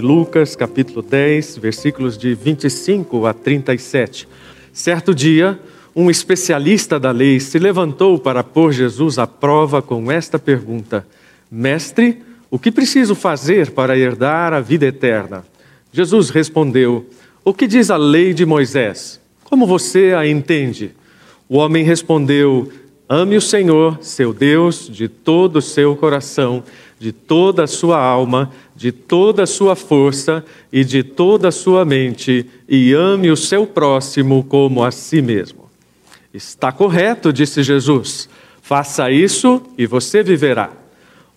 Lucas capítulo 10, versículos de 25 a 37. Certo dia, um especialista da lei se levantou para pôr Jesus à prova com esta pergunta: Mestre, o que preciso fazer para herdar a vida eterna? Jesus respondeu: O que diz a lei de Moisés? Como você a entende? O homem respondeu: Ame o Senhor, seu Deus, de todo o seu coração, de toda a sua alma, de toda a sua força e de toda a sua mente, e ame o seu próximo como a si mesmo. Está correto, disse Jesus. Faça isso e você viverá.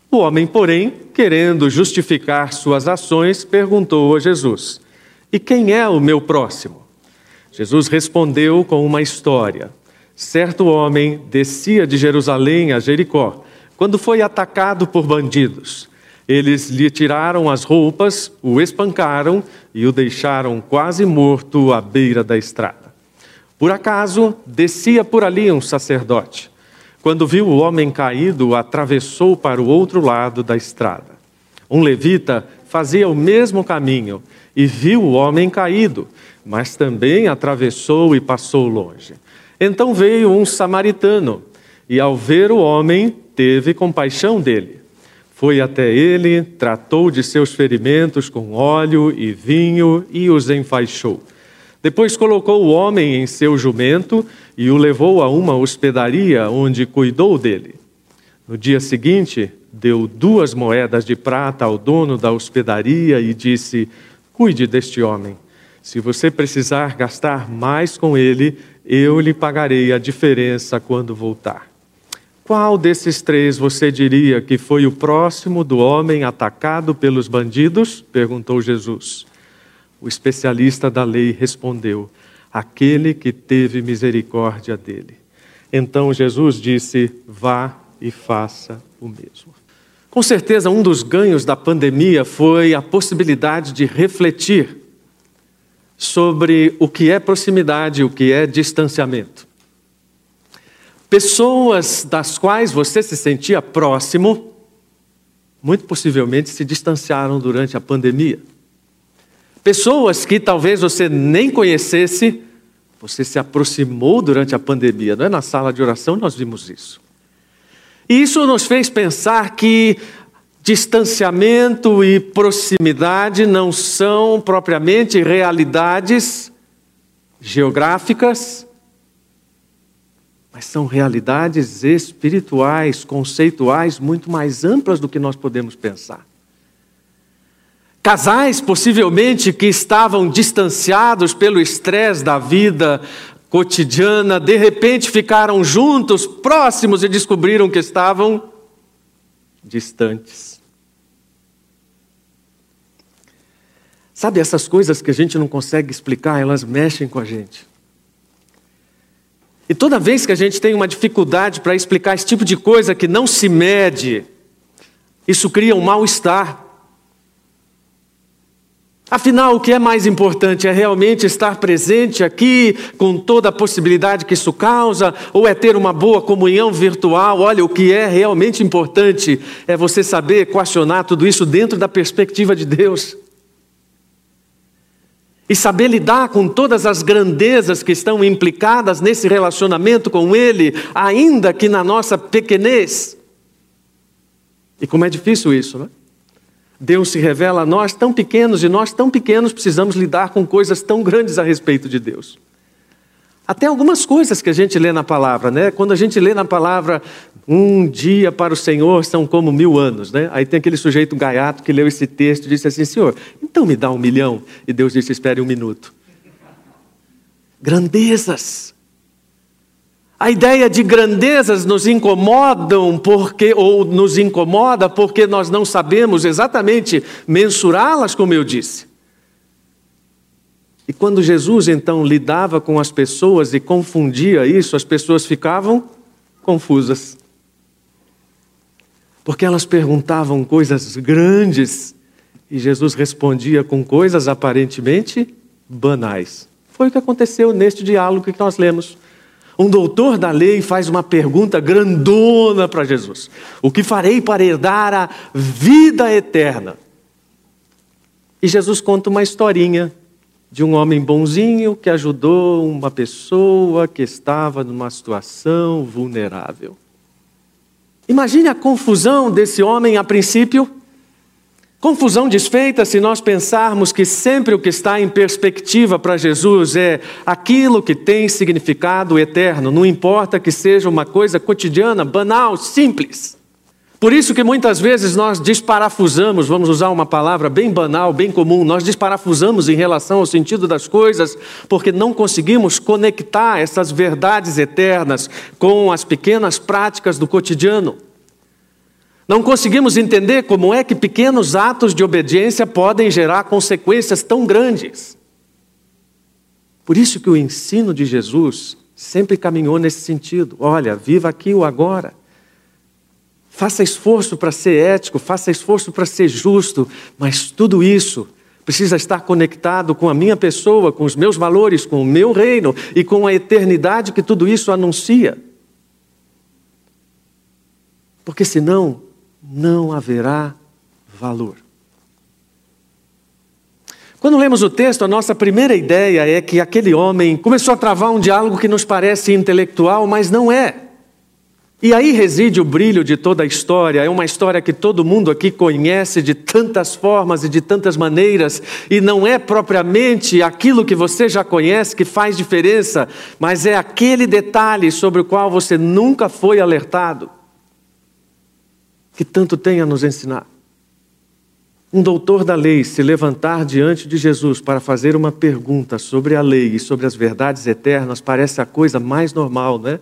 O homem, porém, querendo justificar suas ações, perguntou a Jesus: E quem é o meu próximo? Jesus respondeu com uma história. Certo homem descia de Jerusalém a Jericó, quando foi atacado por bandidos. Eles lhe tiraram as roupas, o espancaram e o deixaram quase morto à beira da estrada. Por acaso, descia por ali um sacerdote. Quando viu o homem caído, atravessou para o outro lado da estrada. Um levita fazia o mesmo caminho e viu o homem caído, mas também atravessou e passou longe. Então veio um samaritano e, ao ver o homem, teve compaixão dele. Foi até ele, tratou de seus ferimentos com óleo e vinho e os enfaixou. Depois colocou o homem em seu jumento e o levou a uma hospedaria onde cuidou dele. No dia seguinte, deu duas moedas de prata ao dono da hospedaria e disse: Cuide deste homem. Se você precisar gastar mais com ele, eu lhe pagarei a diferença quando voltar. Qual desses três você diria que foi o próximo do homem atacado pelos bandidos? perguntou Jesus. O especialista da lei respondeu: Aquele que teve misericórdia dele. Então Jesus disse: Vá e faça o mesmo. Com certeza, um dos ganhos da pandemia foi a possibilidade de refletir sobre o que é proximidade, o que é distanciamento. Pessoas das quais você se sentia próximo, muito possivelmente se distanciaram durante a pandemia. Pessoas que talvez você nem conhecesse, você se aproximou durante a pandemia. Não é na sala de oração nós vimos isso. E isso nos fez pensar que distanciamento e proximidade não são propriamente realidades geográficas, mas são realidades espirituais, conceituais muito mais amplas do que nós podemos pensar. Casais, possivelmente, que estavam distanciados pelo estresse da vida cotidiana, de repente ficaram juntos, próximos e descobriram que estavam distantes. Sabe, essas coisas que a gente não consegue explicar, elas mexem com a gente. E toda vez que a gente tem uma dificuldade para explicar esse tipo de coisa que não se mede, isso cria um mal-estar. Afinal, o que é mais importante é realmente estar presente aqui, com toda a possibilidade que isso causa, ou é ter uma boa comunhão virtual? Olha, o que é realmente importante é você saber equacionar tudo isso dentro da perspectiva de Deus e saber lidar com todas as grandezas que estão implicadas nesse relacionamento com Ele, ainda que na nossa pequenez. E como é difícil isso, né? Deus se revela a nós tão pequenos e nós tão pequenos precisamos lidar com coisas tão grandes a respeito de Deus. Até algumas coisas que a gente lê na palavra, né? Quando a gente lê na palavra, um dia para o Senhor são como mil anos, né? Aí tem aquele sujeito gaiato que leu esse texto e disse assim: Senhor, então me dá um milhão. E Deus disse: Espere um minuto. Grandezas. A ideia de grandezas nos incomodam porque ou nos incomoda porque nós não sabemos exatamente mensurá-las, como eu disse. E quando Jesus então lidava com as pessoas e confundia isso, as pessoas ficavam confusas. Porque elas perguntavam coisas grandes e Jesus respondia com coisas aparentemente banais. Foi o que aconteceu neste diálogo que nós lemos. Um doutor da lei faz uma pergunta grandona para Jesus: O que farei para herdar a vida eterna? E Jesus conta uma historinha de um homem bonzinho que ajudou uma pessoa que estava numa situação vulnerável. Imagine a confusão desse homem a princípio. Confusão desfeita se nós pensarmos que sempre o que está em perspectiva para Jesus é aquilo que tem significado eterno, não importa que seja uma coisa cotidiana, banal, simples. Por isso que muitas vezes nós desparafusamos, vamos usar uma palavra bem banal, bem comum, nós desparafusamos em relação ao sentido das coisas, porque não conseguimos conectar essas verdades eternas com as pequenas práticas do cotidiano. Não conseguimos entender como é que pequenos atos de obediência podem gerar consequências tão grandes. Por isso que o ensino de Jesus sempre caminhou nesse sentido. Olha, viva aqui o agora. Faça esforço para ser ético, faça esforço para ser justo, mas tudo isso precisa estar conectado com a minha pessoa, com os meus valores, com o meu reino e com a eternidade que tudo isso anuncia. Porque senão não haverá valor. Quando lemos o texto, a nossa primeira ideia é que aquele homem começou a travar um diálogo que nos parece intelectual, mas não é. E aí reside o brilho de toda a história. É uma história que todo mundo aqui conhece de tantas formas e de tantas maneiras, e não é propriamente aquilo que você já conhece que faz diferença, mas é aquele detalhe sobre o qual você nunca foi alertado, que tanto tem a nos ensinar. Um doutor da lei se levantar diante de Jesus para fazer uma pergunta sobre a lei e sobre as verdades eternas parece a coisa mais normal, não é?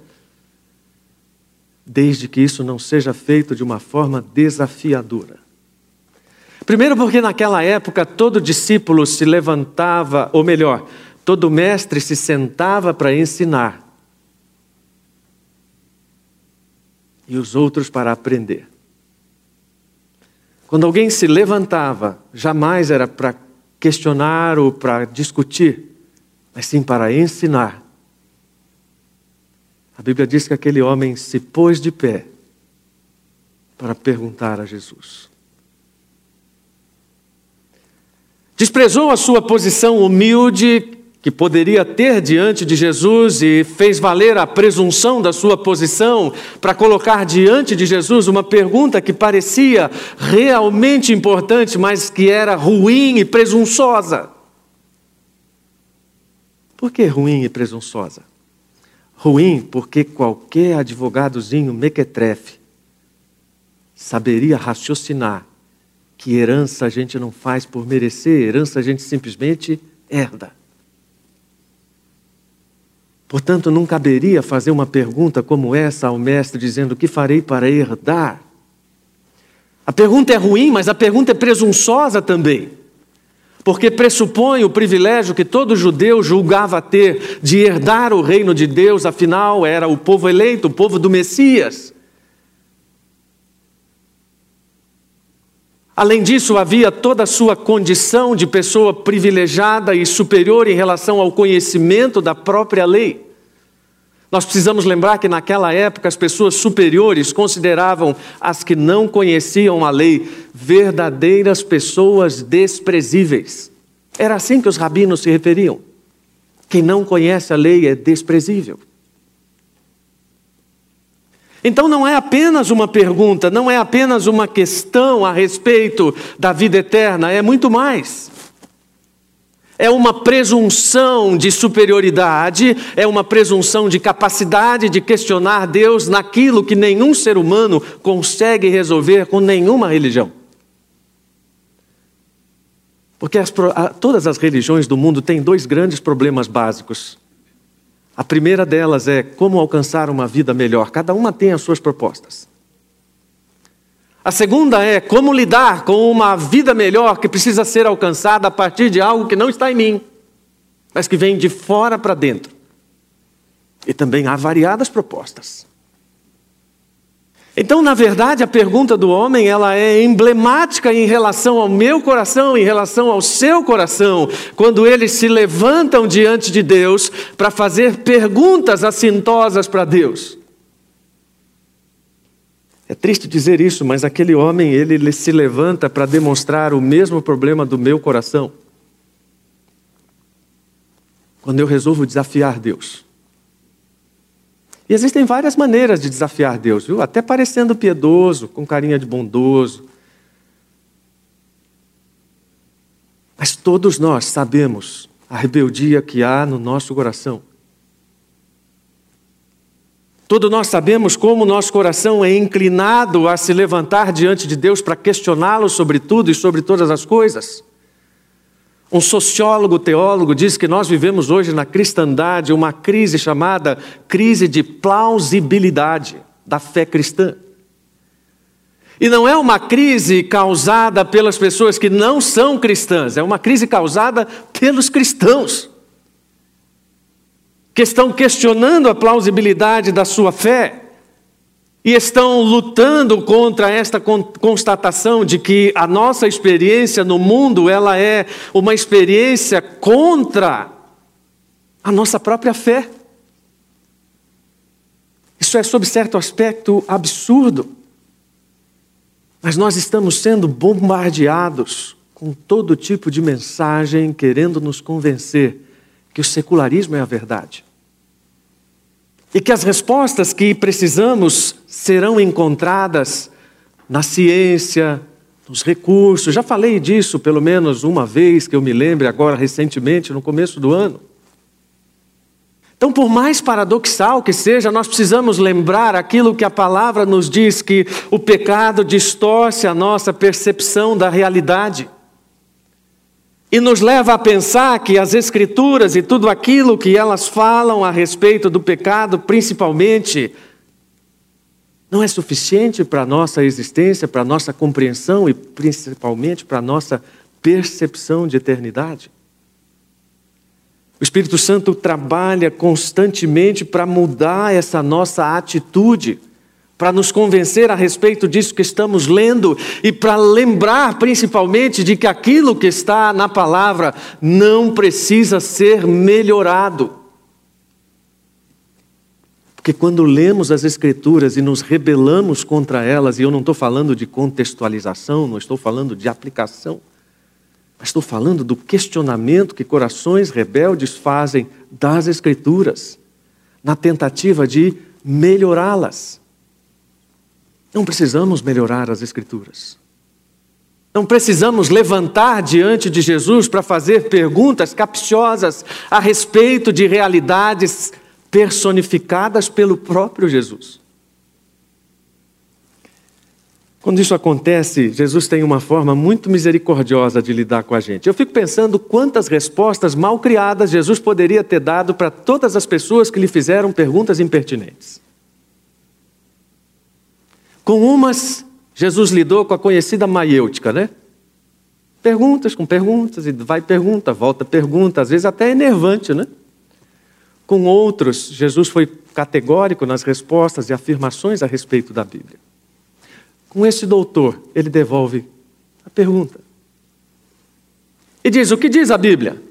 Desde que isso não seja feito de uma forma desafiadora. Primeiro, porque naquela época todo discípulo se levantava, ou melhor, todo mestre se sentava para ensinar e os outros para aprender. Quando alguém se levantava, jamais era para questionar ou para discutir, mas sim para ensinar a Bíblia diz que aquele homem se pôs de pé para perguntar a Jesus. Desprezou a sua posição humilde que poderia ter diante de Jesus e fez valer a presunção da sua posição para colocar diante de Jesus uma pergunta que parecia realmente importante, mas que era ruim e presunçosa. Por que ruim e presunçosa? Ruim porque qualquer advogadozinho mequetrefe saberia raciocinar que herança a gente não faz por merecer, herança a gente simplesmente herda. Portanto, não caberia fazer uma pergunta como essa ao mestre, dizendo: O que farei para herdar? A pergunta é ruim, mas a pergunta é presunçosa também porque pressupõe o privilégio que todo judeu julgava ter de herdar o reino de Deus, afinal era o povo eleito, o povo do Messias. Além disso, havia toda a sua condição de pessoa privilegiada e superior em relação ao conhecimento da própria lei. Nós precisamos lembrar que naquela época as pessoas superiores consideravam as que não conheciam a lei verdadeiras pessoas desprezíveis. Era assim que os rabinos se referiam. Quem não conhece a lei é desprezível. Então não é apenas uma pergunta, não é apenas uma questão a respeito da vida eterna, é muito mais. É uma presunção de superioridade, é uma presunção de capacidade de questionar Deus naquilo que nenhum ser humano consegue resolver com nenhuma religião. Porque as, todas as religiões do mundo têm dois grandes problemas básicos. A primeira delas é como alcançar uma vida melhor. Cada uma tem as suas propostas. A segunda é como lidar com uma vida melhor que precisa ser alcançada a partir de algo que não está em mim, mas que vem de fora para dentro. E também há variadas propostas. Então, na verdade, a pergunta do homem, ela é emblemática em relação ao meu coração, em relação ao seu coração, quando eles se levantam diante de Deus para fazer perguntas assintosas para Deus. É triste dizer isso, mas aquele homem, ele, se levanta para demonstrar o mesmo problema do meu coração. Quando eu resolvo desafiar Deus. E existem várias maneiras de desafiar Deus, viu? Até parecendo piedoso, com carinha de bondoso. Mas todos nós sabemos a rebeldia que há no nosso coração. Todos nós sabemos como nosso coração é inclinado a se levantar diante de Deus para questioná-lo sobre tudo e sobre todas as coisas. Um sociólogo, teólogo, diz que nós vivemos hoje na cristandade uma crise chamada crise de plausibilidade da fé cristã. E não é uma crise causada pelas pessoas que não são cristãs, é uma crise causada pelos cristãos que estão questionando a plausibilidade da sua fé e estão lutando contra esta constatação de que a nossa experiência no mundo ela é uma experiência contra a nossa própria fé. Isso é, sob certo aspecto, absurdo. Mas nós estamos sendo bombardeados com todo tipo de mensagem querendo nos convencer que o secularismo é a verdade. E que as respostas que precisamos serão encontradas na ciência, nos recursos. Já falei disso pelo menos uma vez que eu me lembre agora recentemente, no começo do ano. Então, por mais paradoxal que seja, nós precisamos lembrar aquilo que a palavra nos diz: que o pecado distorce a nossa percepção da realidade e nos leva a pensar que as Escrituras e tudo aquilo que elas falam a respeito do pecado, principalmente, não é suficiente para a nossa existência, para a nossa compreensão e principalmente para a nossa percepção de eternidade. O Espírito Santo trabalha constantemente para mudar essa nossa atitude para nos convencer a respeito disso que estamos lendo e para lembrar principalmente de que aquilo que está na palavra não precisa ser melhorado. Porque quando lemos as Escrituras e nos rebelamos contra elas, e eu não estou falando de contextualização, não estou falando de aplicação, mas estou falando do questionamento que corações rebeldes fazem das Escrituras, na tentativa de melhorá-las. Não precisamos melhorar as Escrituras. Não precisamos levantar diante de Jesus para fazer perguntas capciosas a respeito de realidades personificadas pelo próprio Jesus. Quando isso acontece, Jesus tem uma forma muito misericordiosa de lidar com a gente. Eu fico pensando quantas respostas mal criadas Jesus poderia ter dado para todas as pessoas que lhe fizeram perguntas impertinentes. Com umas, Jesus lidou com a conhecida maiêutica, né? Perguntas com perguntas, e vai pergunta, volta pergunta, às vezes até é enervante, né? Com outros, Jesus foi categórico nas respostas e afirmações a respeito da Bíblia. Com esse doutor, ele devolve a pergunta. E diz: O que diz a Bíblia?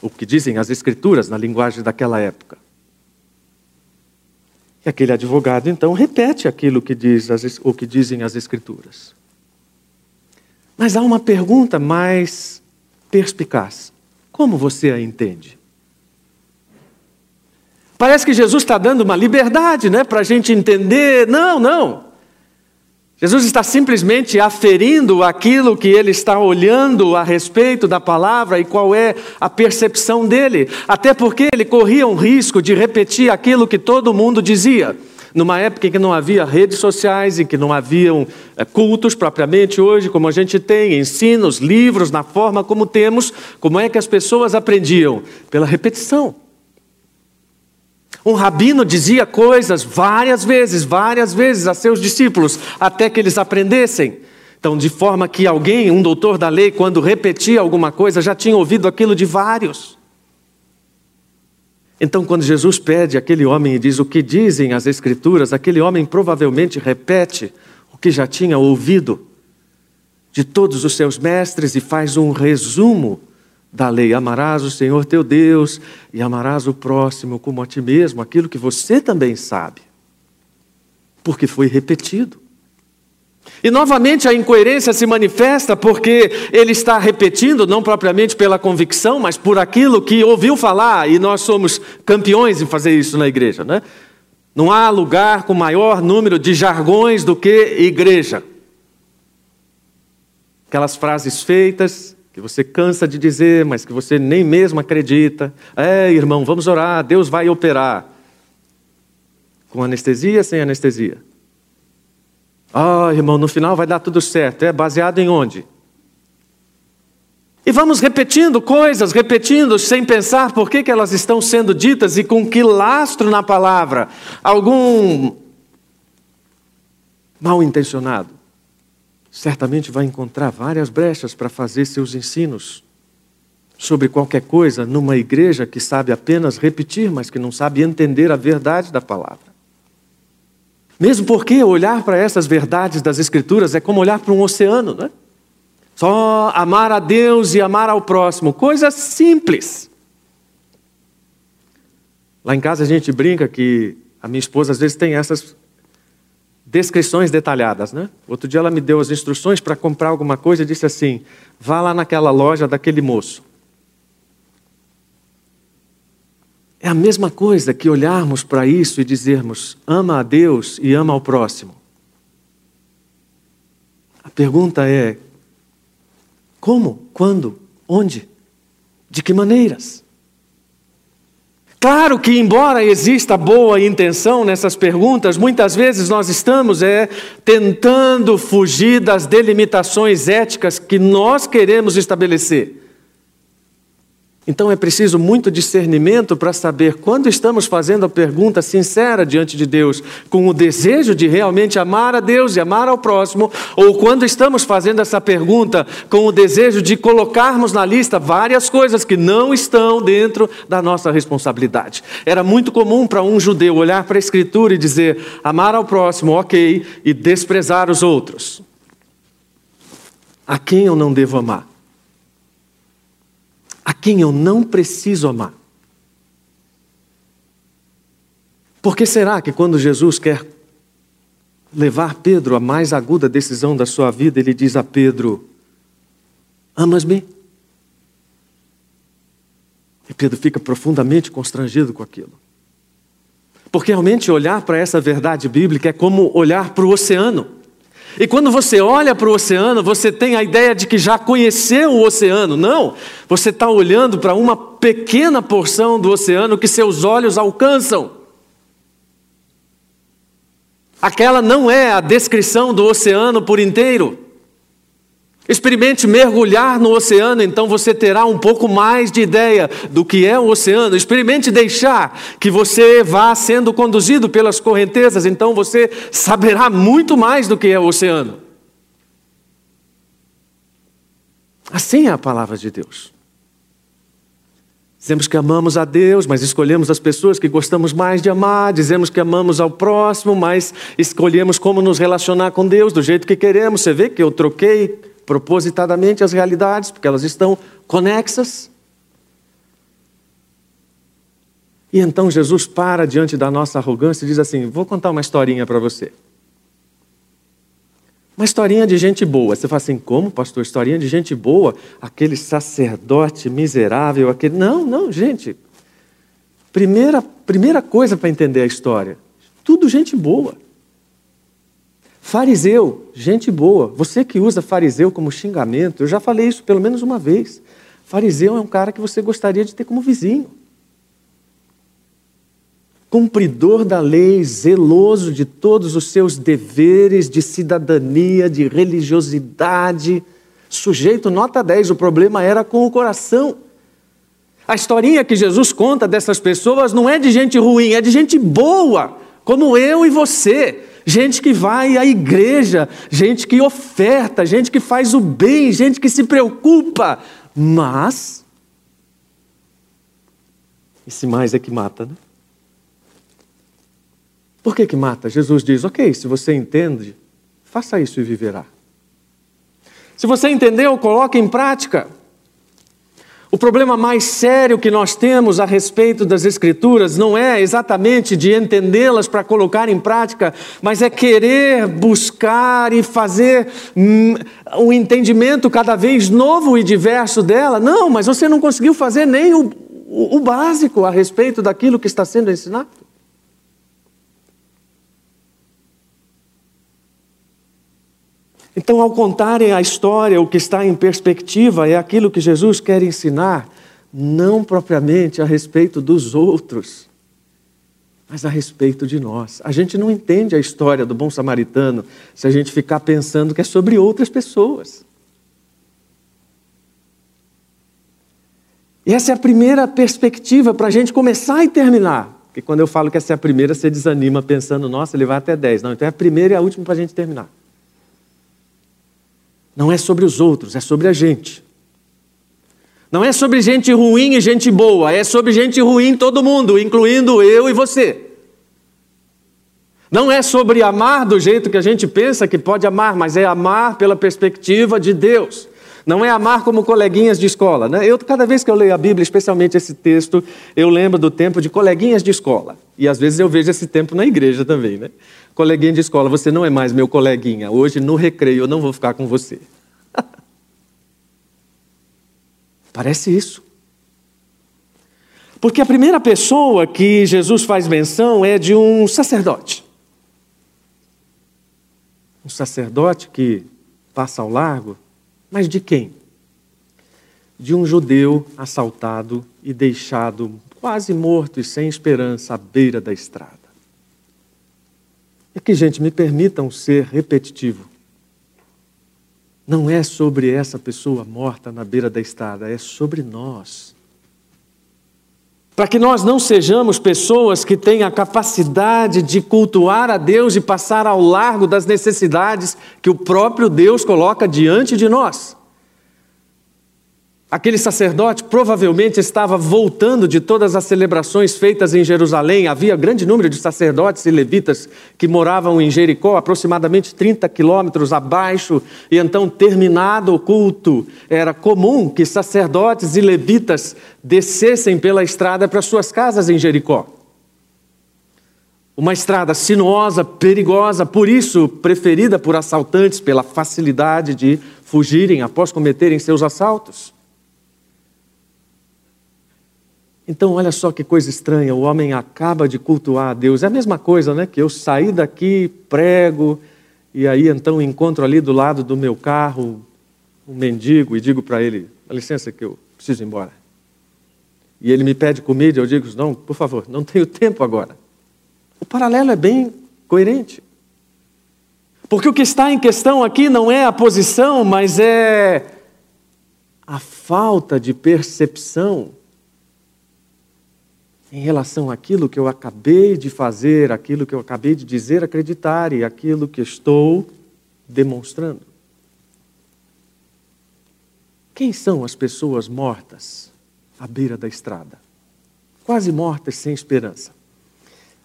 O que dizem as Escrituras na linguagem daquela época. E aquele advogado então repete aquilo que diz as, o que dizem as escrituras. Mas há uma pergunta mais perspicaz: como você a entende? Parece que Jesus está dando uma liberdade, né, para a gente entender. Não, não. Jesus está simplesmente aferindo aquilo que ele está olhando a respeito da palavra e qual é a percepção dele. Até porque ele corria um risco de repetir aquilo que todo mundo dizia. Numa época em que não havia redes sociais, em que não haviam eh, cultos propriamente hoje, como a gente tem, ensinos, livros, na forma como temos, como é que as pessoas aprendiam? Pela repetição. Um rabino dizia coisas várias vezes, várias vezes a seus discípulos, até que eles aprendessem. Então, de forma que alguém, um doutor da lei, quando repetia alguma coisa, já tinha ouvido aquilo de vários. Então, quando Jesus pede aquele homem e diz o que dizem as Escrituras, aquele homem provavelmente repete o que já tinha ouvido de todos os seus mestres e faz um resumo da lei. Amarás o Senhor teu Deus e amarás o próximo como a ti mesmo, aquilo que você também sabe. Porque foi repetido. E novamente a incoerência se manifesta porque ele está repetindo, não propriamente pela convicção, mas por aquilo que ouviu falar, e nós somos campeões em fazer isso na igreja. Né? Não há lugar com maior número de jargões do que igreja. Aquelas frases feitas que você cansa de dizer, mas que você nem mesmo acredita. É, irmão, vamos orar, Deus vai operar. Com anestesia, sem anestesia. Ah, irmão, no final vai dar tudo certo. É baseado em onde? E vamos repetindo coisas, repetindo, sem pensar por que, que elas estão sendo ditas e com que lastro na palavra. Algum mal intencionado certamente vai encontrar várias brechas para fazer seus ensinos sobre qualquer coisa numa igreja que sabe apenas repetir, mas que não sabe entender a verdade da palavra. Mesmo porque olhar para essas verdades das Escrituras é como olhar para um oceano, não é? Só amar a Deus e amar ao próximo, coisa simples. Lá em casa a gente brinca que a minha esposa às vezes tem essas descrições detalhadas, né? Outro dia ela me deu as instruções para comprar alguma coisa e disse assim: vá lá naquela loja daquele moço. É a mesma coisa que olharmos para isso e dizermos: ama a Deus e ama ao próximo. A pergunta é: como? Quando? Onde? De que maneiras? Claro que, embora exista boa intenção nessas perguntas, muitas vezes nós estamos é, tentando fugir das delimitações éticas que nós queremos estabelecer. Então é preciso muito discernimento para saber quando estamos fazendo a pergunta sincera diante de Deus, com o desejo de realmente amar a Deus e amar ao próximo, ou quando estamos fazendo essa pergunta com o desejo de colocarmos na lista várias coisas que não estão dentro da nossa responsabilidade. Era muito comum para um judeu olhar para a Escritura e dizer: amar ao próximo, ok, e desprezar os outros. A quem eu não devo amar? A quem eu não preciso amar. Por que será que quando Jesus quer levar Pedro à mais aguda decisão da sua vida, ele diz a Pedro: Amas-me? E Pedro fica profundamente constrangido com aquilo. Porque realmente olhar para essa verdade bíblica é como olhar para o oceano. E quando você olha para o oceano, você tem a ideia de que já conheceu o oceano. Não, você está olhando para uma pequena porção do oceano que seus olhos alcançam. Aquela não é a descrição do oceano por inteiro. Experimente mergulhar no oceano, então você terá um pouco mais de ideia do que é o oceano. Experimente deixar que você vá sendo conduzido pelas correntezas, então você saberá muito mais do que é o oceano. Assim é a palavra de Deus. Dizemos que amamos a Deus, mas escolhemos as pessoas que gostamos mais de amar. Dizemos que amamos ao próximo, mas escolhemos como nos relacionar com Deus do jeito que queremos. Você vê que eu troquei propositadamente as realidades, porque elas estão conexas. E então Jesus para diante da nossa arrogância e diz assim: Vou contar uma historinha para você. Uma historinha de gente boa. Você fala assim: Como, pastor? Historinha de gente boa? Aquele sacerdote miserável, aquele. Não, não, gente. Primeira, primeira coisa para entender a história: tudo gente boa. Fariseu, gente boa. Você que usa fariseu como xingamento, eu já falei isso pelo menos uma vez. Fariseu é um cara que você gostaria de ter como vizinho. Cumpridor da lei, zeloso de todos os seus deveres de cidadania, de religiosidade. Sujeito nota 10, o problema era com o coração. A historinha que Jesus conta dessas pessoas não é de gente ruim, é de gente boa, como eu e você gente que vai à igreja, gente que oferta, gente que faz o bem, gente que se preocupa. Mas, esse mais é que mata, né? Por que que mata? Jesus diz: ok, se você entende, faça isso e viverá. Se você entendeu, coloque em prática. O problema mais sério que nós temos a respeito das Escrituras não é exatamente de entendê-las para colocar em prática, mas é querer buscar e fazer hum, um entendimento cada vez novo e diverso dela. Não, mas você não conseguiu fazer nem o, o, o básico a respeito daquilo que está sendo ensinado. Então, ao contarem a história, o que está em perspectiva é aquilo que Jesus quer ensinar, não propriamente a respeito dos outros, mas a respeito de nós. A gente não entende a história do bom samaritano se a gente ficar pensando que é sobre outras pessoas. E essa é a primeira perspectiva para a gente começar e terminar. Porque quando eu falo que essa é a primeira, você desanima pensando, nossa, ele vai até 10. Não, então é a primeira e a última para a gente terminar. Não é sobre os outros, é sobre a gente. Não é sobre gente ruim e gente boa, é sobre gente ruim todo mundo, incluindo eu e você. Não é sobre amar do jeito que a gente pensa que pode amar, mas é amar pela perspectiva de Deus. Não é amar como coleguinhas de escola. Né? Eu, cada vez que eu leio a Bíblia, especialmente esse texto, eu lembro do tempo de coleguinhas de escola. E às vezes eu vejo esse tempo na igreja também. Né? Coleguinha de escola, você não é mais meu coleguinha. Hoje, no recreio, eu não vou ficar com você. Parece isso. Porque a primeira pessoa que Jesus faz menção é de um sacerdote. Um sacerdote que passa ao largo, mas de quem? De um judeu assaltado e deixado quase morto e sem esperança à beira da estrada. E que, gente, me permitam ser repetitivo. Não é sobre essa pessoa morta na beira da estrada, é sobre nós. Para que nós não sejamos pessoas que têm a capacidade de cultuar a Deus e passar ao largo das necessidades que o próprio Deus coloca diante de nós. Aquele sacerdote provavelmente estava voltando de todas as celebrações feitas em Jerusalém. Havia grande número de sacerdotes e levitas que moravam em Jericó, aproximadamente 30 quilômetros abaixo. E então, terminado o culto, era comum que sacerdotes e levitas descessem pela estrada para suas casas em Jericó. Uma estrada sinuosa, perigosa, por isso preferida por assaltantes pela facilidade de fugirem após cometerem seus assaltos. Então, olha só que coisa estranha, o homem acaba de cultuar a Deus. É a mesma coisa, né? Que eu saí daqui, prego, e aí então encontro ali do lado do meu carro um mendigo e digo para ele: dá licença que eu preciso ir embora. E ele me pede comida, eu digo: não, por favor, não tenho tempo agora. O paralelo é bem coerente. Porque o que está em questão aqui não é a posição, mas é a falta de percepção em relação àquilo que eu acabei de fazer, aquilo que eu acabei de dizer, acreditar e aquilo que estou demonstrando. Quem são as pessoas mortas à beira da estrada? Quase mortas sem esperança.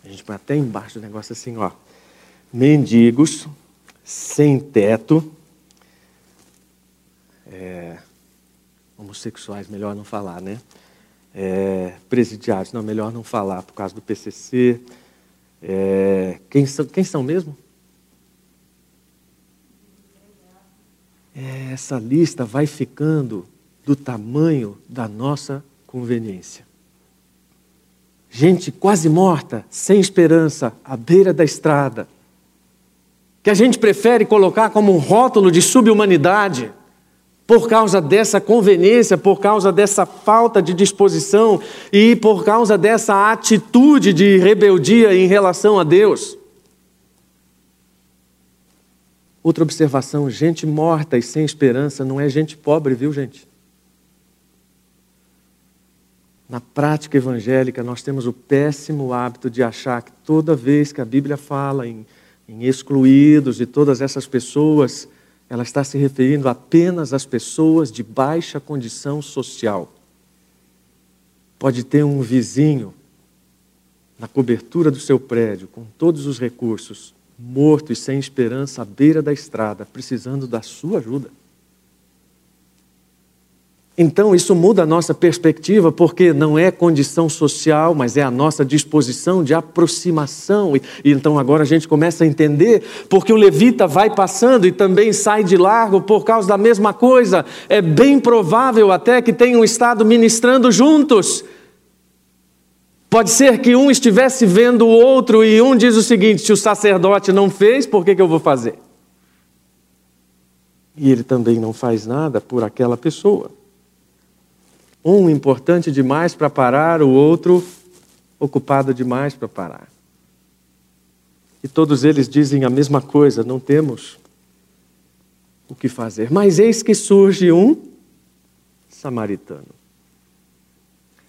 A gente põe até embaixo do negócio assim, ó. Mendigos, sem teto, é, homossexuais, melhor não falar, né? É, presidiários. Não, melhor não falar por causa do PCC. É, quem, são, quem são mesmo? É, essa lista vai ficando do tamanho da nossa conveniência. Gente quase morta, sem esperança, à beira da estrada, que a gente prefere colocar como um rótulo de subhumanidade por causa dessa conveniência, por causa dessa falta de disposição e por causa dessa atitude de rebeldia em relação a Deus. Outra observação: gente morta e sem esperança não é gente pobre, viu, gente? Na prática evangélica, nós temos o péssimo hábito de achar que toda vez que a Bíblia fala em, em excluídos e todas essas pessoas, ela está se referindo apenas às pessoas de baixa condição social. Pode ter um vizinho na cobertura do seu prédio, com todos os recursos, morto e sem esperança à beira da estrada, precisando da sua ajuda. Então, isso muda a nossa perspectiva, porque não é condição social, mas é a nossa disposição de aproximação. E, e, então, agora a gente começa a entender, porque o levita vai passando e também sai de largo por causa da mesma coisa. É bem provável até que tenham estado ministrando juntos. Pode ser que um estivesse vendo o outro e um diz o seguinte: se o sacerdote não fez, por que, que eu vou fazer? E ele também não faz nada por aquela pessoa. Um importante demais para parar, o outro ocupado demais para parar. E todos eles dizem a mesma coisa: não temos o que fazer. Mas eis que surge um samaritano.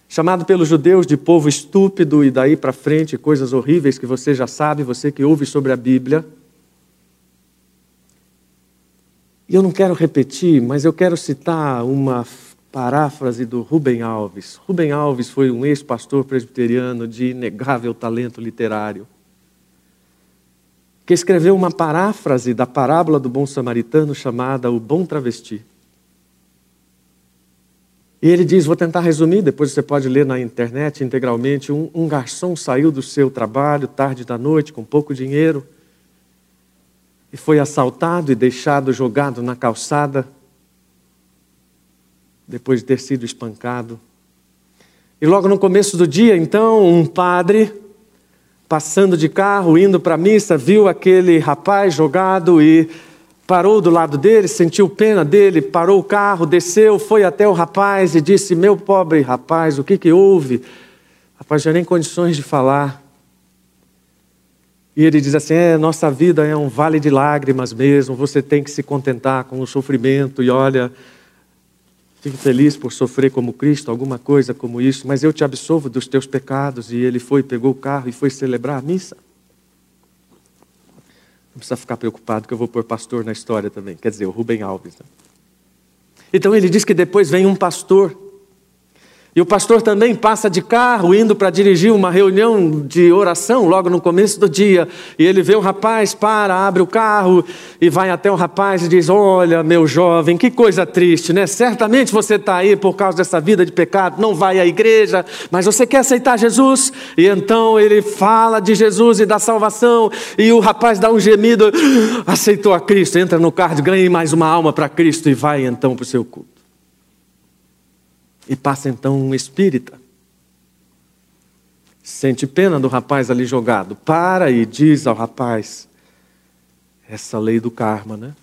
Chamado pelos judeus de povo estúpido e daí para frente coisas horríveis que você já sabe, você que ouve sobre a Bíblia. E eu não quero repetir, mas eu quero citar uma paráfrase do Rubem Alves. Rubem Alves foi um ex-pastor presbiteriano de inegável talento literário, que escreveu uma paráfrase da parábola do bom samaritano chamada O Bom Travesti. E ele diz: vou tentar resumir, depois você pode ler na internet integralmente. Um, um garçom saiu do seu trabalho tarde da noite com pouco dinheiro e foi assaltado e deixado jogado na calçada depois de ter sido espancado. E logo no começo do dia, então, um padre, passando de carro, indo para a missa, viu aquele rapaz jogado e parou do lado dele, sentiu pena dele, parou o carro, desceu, foi até o rapaz e disse: Meu pobre rapaz, o que, que houve? Rapaz, já nem condições de falar. E ele diz assim: É, nossa vida é um vale de lágrimas mesmo, você tem que se contentar com o sofrimento, e olha, Fique feliz por sofrer como Cristo, alguma coisa como isso, mas eu te absolvo dos teus pecados. E ele foi, pegou o carro e foi celebrar a missa. Não precisa ficar preocupado que eu vou pôr pastor na história também. Quer dizer, o Rubem Alves. Né? Então ele diz que depois vem um pastor e o pastor também passa de carro indo para dirigir uma reunião de oração logo no começo do dia. E ele vê um rapaz, para, abre o carro e vai até o rapaz e diz: Olha, meu jovem, que coisa triste, né? Certamente você está aí por causa dessa vida de pecado, não vai à igreja, mas você quer aceitar Jesus? E então ele fala de Jesus e da salvação. E o rapaz dá um gemido, aceitou a Cristo, entra no carro, ganha mais uma alma para Cristo e vai então para o seu culto. E passa então um espírita. Sente pena do rapaz ali jogado. Para e diz ao rapaz: essa lei do karma, né?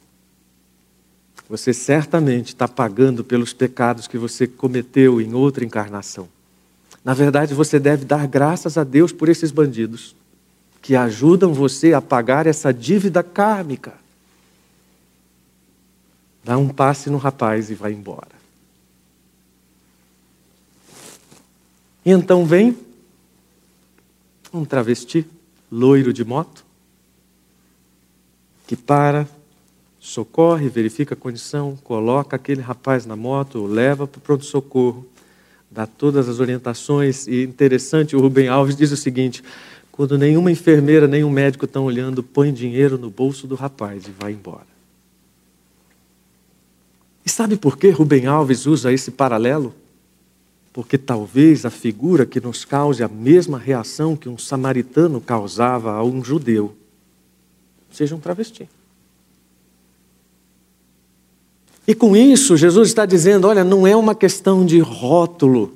Você certamente está pagando pelos pecados que você cometeu em outra encarnação. Na verdade, você deve dar graças a Deus por esses bandidos que ajudam você a pagar essa dívida kármica. Dá um passe no rapaz e vai embora. E então vem um travesti, loiro de moto, que para, socorre, verifica a condição, coloca aquele rapaz na moto, leva para o pronto-socorro, dá todas as orientações. E interessante, o Rubem Alves diz o seguinte: quando nenhuma enfermeira, nenhum médico estão olhando, põe dinheiro no bolso do rapaz e vai embora. E sabe por que Rubem Alves usa esse paralelo? Porque talvez a figura que nos cause a mesma reação que um samaritano causava a um judeu seja um travesti. E com isso, Jesus está dizendo: olha, não é uma questão de rótulo,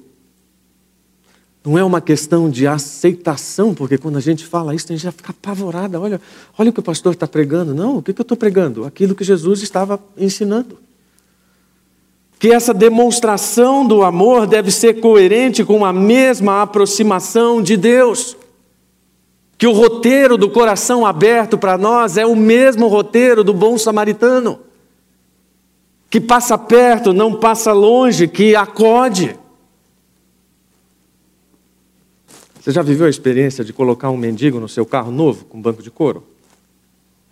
não é uma questão de aceitação, porque quando a gente fala isso, a gente já fica apavorada. Olha, olha o que o pastor está pregando. Não, o que eu estou pregando? Aquilo que Jesus estava ensinando que essa demonstração do amor deve ser coerente com a mesma aproximação de Deus. Que o roteiro do coração aberto para nós é o mesmo roteiro do bom samaritano. Que passa perto, não passa longe, que acode. Você já viveu a experiência de colocar um mendigo no seu carro novo com banco de couro?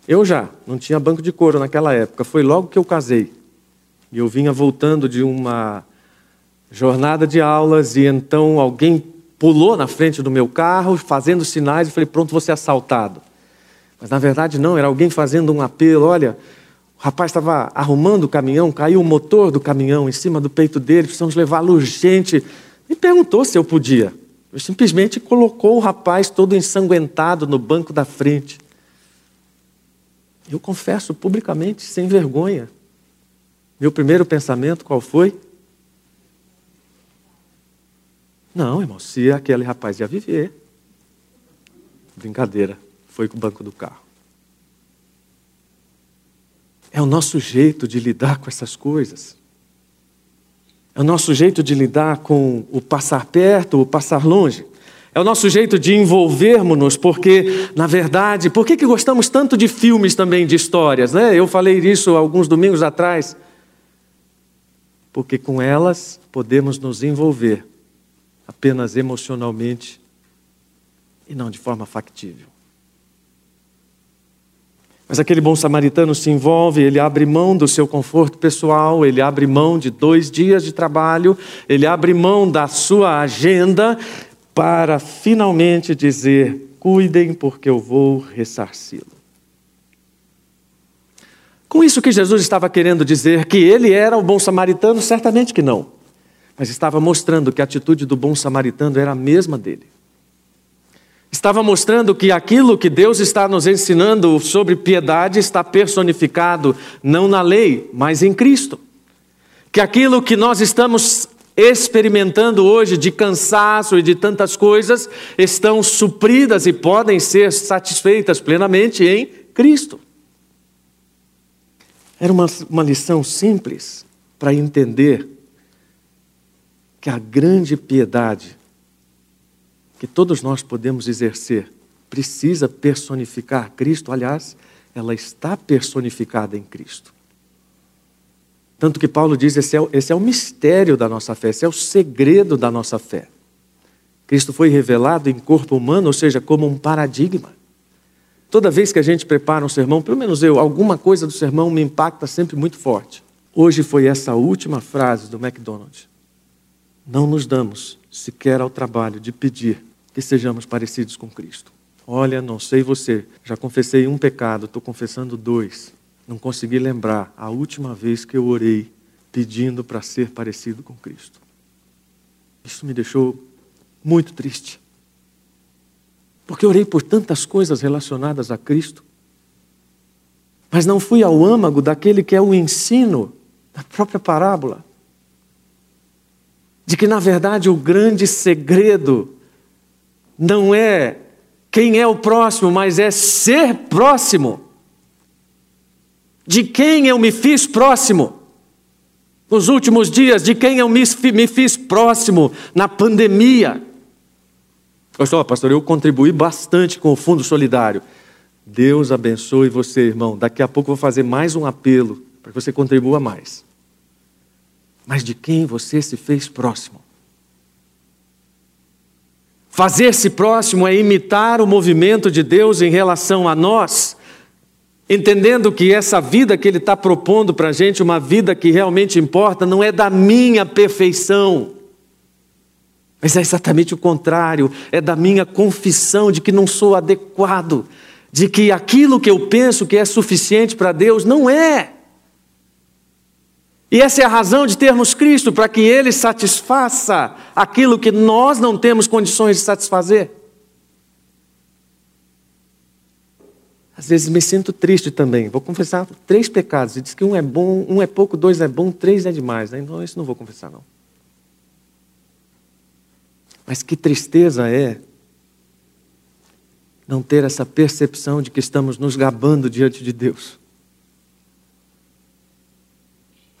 Eu já, não tinha banco de couro naquela época, foi logo que eu casei. E eu vinha voltando de uma jornada de aulas e então alguém pulou na frente do meu carro, fazendo sinais, e falei: pronto, ser assaltado. Mas na verdade não, era alguém fazendo um apelo: olha, o rapaz estava arrumando o caminhão, caiu o motor do caminhão em cima do peito dele, precisamos levá-lo urgente. Me perguntou se eu podia. Eu simplesmente colocou o rapaz todo ensanguentado no banco da frente. Eu confesso publicamente, sem vergonha. Meu primeiro pensamento qual foi? Não, irmão, se aquele rapaz ia viver. Brincadeira, foi com o banco do carro. É o nosso jeito de lidar com essas coisas. É o nosso jeito de lidar com o passar perto, o passar longe. É o nosso jeito de envolvermos-nos, porque, na verdade, por que, que gostamos tanto de filmes também, de histórias? Né? Eu falei isso alguns domingos atrás. Porque com elas podemos nos envolver apenas emocionalmente e não de forma factível. Mas aquele bom samaritano se envolve, ele abre mão do seu conforto pessoal, ele abre mão de dois dias de trabalho, ele abre mão da sua agenda para finalmente dizer: cuidem, porque eu vou ressarci-lo. Com isso que Jesus estava querendo dizer que ele era o bom samaritano, certamente que não. Mas estava mostrando que a atitude do bom samaritano era a mesma dele estava mostrando que aquilo que Deus está nos ensinando sobre piedade está personificado não na lei, mas em Cristo. Que aquilo que nós estamos experimentando hoje de cansaço e de tantas coisas estão supridas e podem ser satisfeitas plenamente em Cristo. Era uma, uma lição simples para entender que a grande piedade que todos nós podemos exercer precisa personificar Cristo, aliás, ela está personificada em Cristo. Tanto que Paulo diz: esse é, esse é o mistério da nossa fé, esse é o segredo da nossa fé. Cristo foi revelado em corpo humano, ou seja, como um paradigma. Toda vez que a gente prepara um sermão, pelo menos eu, alguma coisa do sermão me impacta sempre muito forte. Hoje foi essa última frase do McDonald's. Não nos damos sequer ao trabalho de pedir que sejamos parecidos com Cristo. Olha, não sei você, já confessei um pecado, estou confessando dois. Não consegui lembrar a última vez que eu orei pedindo para ser parecido com Cristo. Isso me deixou muito triste. Porque orei por tantas coisas relacionadas a Cristo, mas não fui ao âmago daquele que é o ensino da própria parábola. De que, na verdade, o grande segredo não é quem é o próximo, mas é ser próximo. De quem eu me fiz próximo? Nos últimos dias, de quem eu me, fiz próximo na pandemia? Pastor, pastor, eu contribuí bastante com o Fundo Solidário. Deus abençoe você, irmão. Daqui a pouco eu vou fazer mais um apelo para que você contribua mais. Mas de quem você se fez próximo? Fazer-se próximo é imitar o movimento de Deus em relação a nós, entendendo que essa vida que Ele está propondo para a gente, uma vida que realmente importa, não é da minha perfeição, mas é exatamente o contrário, é da minha confissão de que não sou adequado, de que aquilo que eu penso que é suficiente para Deus não é. E essa é a razão de termos Cristo, para que Ele satisfaça aquilo que nós não temos condições de satisfazer. Às vezes me sinto triste também. Vou confessar três pecados. E diz que um é bom, um é pouco, dois é bom, três é demais. Né? Então, isso não vou confessar, não. Mas que tristeza é não ter essa percepção de que estamos nos gabando diante de Deus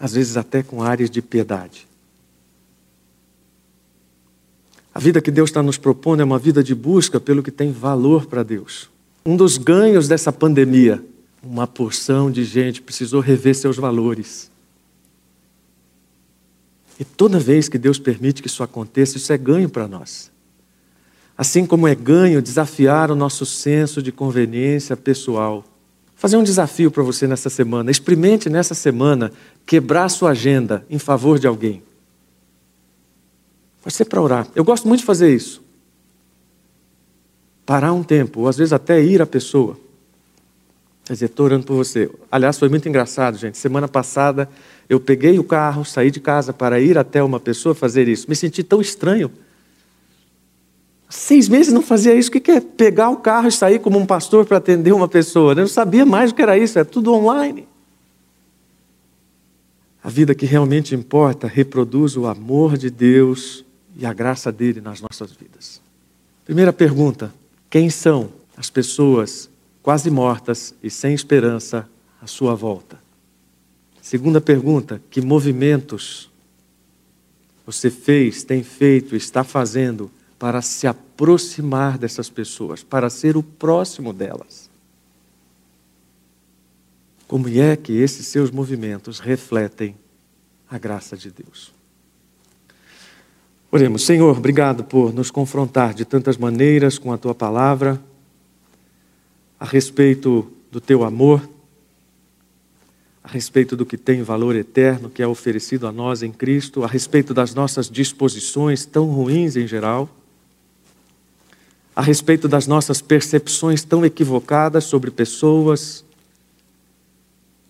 às vezes até com áreas de piedade. A vida que Deus está nos propondo é uma vida de busca pelo que tem valor para Deus. Um dos ganhos dessa pandemia, uma porção de gente precisou rever seus valores. E toda vez que Deus permite que isso aconteça, isso é ganho para nós. Assim como é ganho desafiar o nosso senso de conveniência pessoal fazer um desafio para você nessa semana. Experimente nessa semana quebrar sua agenda em favor de alguém. Pode ser para orar. Eu gosto muito de fazer isso. Parar um tempo, ou às vezes até ir à pessoa. Quer dizer, estou orando por você. Aliás, foi muito engraçado, gente. Semana passada eu peguei o carro, saí de casa para ir até uma pessoa fazer isso. Me senti tão estranho. Seis meses não fazia isso. O que é pegar o carro e sair como um pastor para atender uma pessoa? Eu não sabia mais o que era isso, é tudo online. A vida que realmente importa reproduz o amor de Deus e a graça dele nas nossas vidas. Primeira pergunta: quem são as pessoas quase mortas e sem esperança à sua volta? Segunda pergunta: que movimentos você fez, tem feito, está fazendo para se aproximar dessas pessoas, para ser o próximo delas? Como é que esses seus movimentos refletem a graça de Deus? Oremos, Senhor, obrigado por nos confrontar de tantas maneiras com a tua palavra a respeito do teu amor, a respeito do que tem valor eterno, que é oferecido a nós em Cristo, a respeito das nossas disposições tão ruins em geral, a respeito das nossas percepções tão equivocadas sobre pessoas,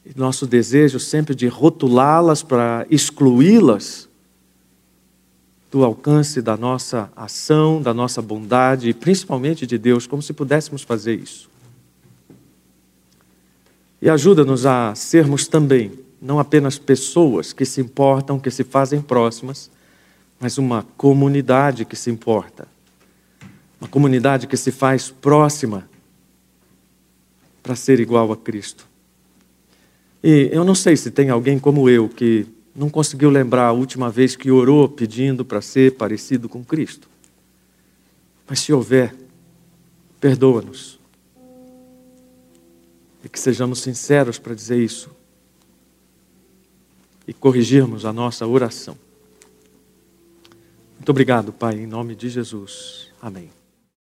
e nosso desejo sempre de rotulá-las para excluí-las do alcance da nossa ação, da nossa bondade e principalmente de Deus, como se pudéssemos fazer isso. E ajuda-nos a sermos também, não apenas pessoas que se importam, que se fazem próximas, mas uma comunidade que se importa. Uma comunidade que se faz próxima para ser igual a Cristo. E eu não sei se tem alguém como eu que não conseguiu lembrar a última vez que orou pedindo para ser parecido com Cristo. Mas se houver, perdoa-nos e que sejamos sinceros para dizer isso e corrigirmos a nossa oração. Muito obrigado, Pai, em nome de Jesus. Amém.